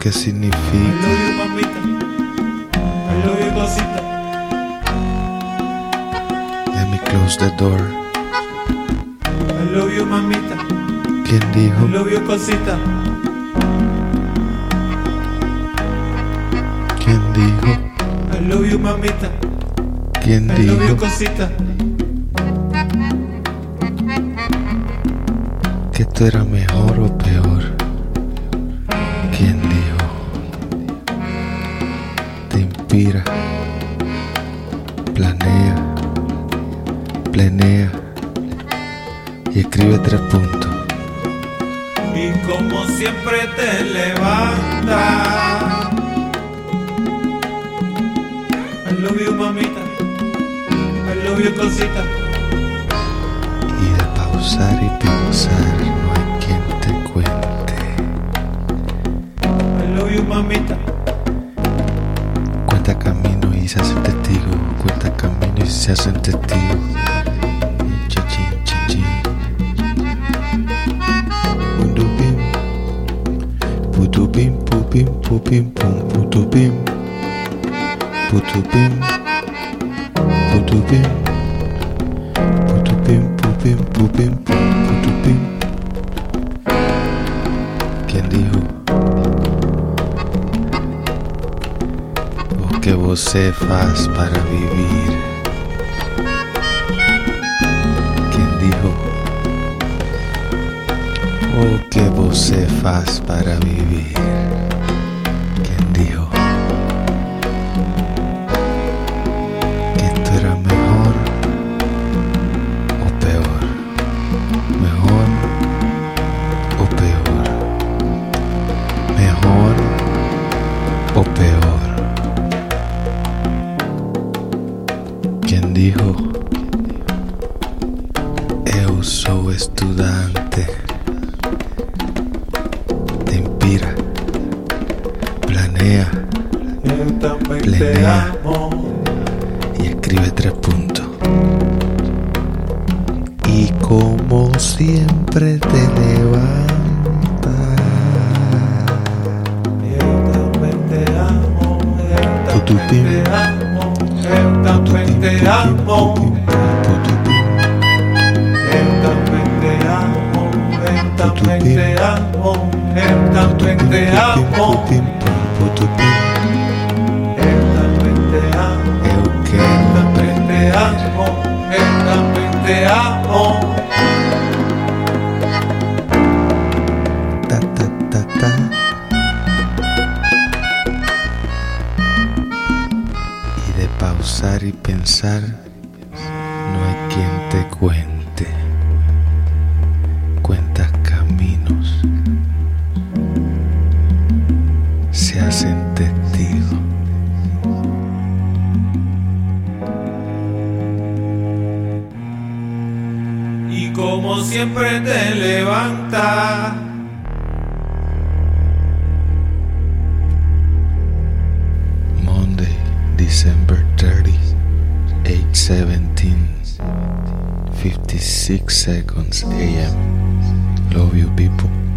qué I significa. you. I you. Let me close the door. I love you, mamita. ¿Quién I dijo? love you, cosita. ¿Quién dijo? I love you, mamita. ¿Quién I love you, dijo cosita. que esto era mejor o peor? ¿Quién dijo? Te inspira, planea, planea y escribe tres puntos. Y como siempre te levantas. I love you, mamita. I love you, cosita. Y de pausar y pensar camino y se hacen testigos. Y chichín, chichín. Putupim. Putupim, pupim, pupim, pum, putupim. Putupim. Putupim. Putupim, pupim, pupim, pum, putupim. ¿Quién dijo? O que você faz para vivir. Você faz para vivir. ¿Quién dijo? Que esto era mejor o peor. Mejor o peor. Mejor o peor. ¿Quién dijo? Eu sou estudante. Te Plenea. y escribe tres puntos. Y como siempre te levantas. Yo también te amo. Putupim. te amo. También te amo. Também te amo, eu te amo, eu também te amo, eu Eu eu quero eu também te amo. pausar y pensar, no hay quien te cuente. Se hacen testigos. Y como siempre te levanta. Monday, December 30, 8:17, 56 seconds a.m. Love you people.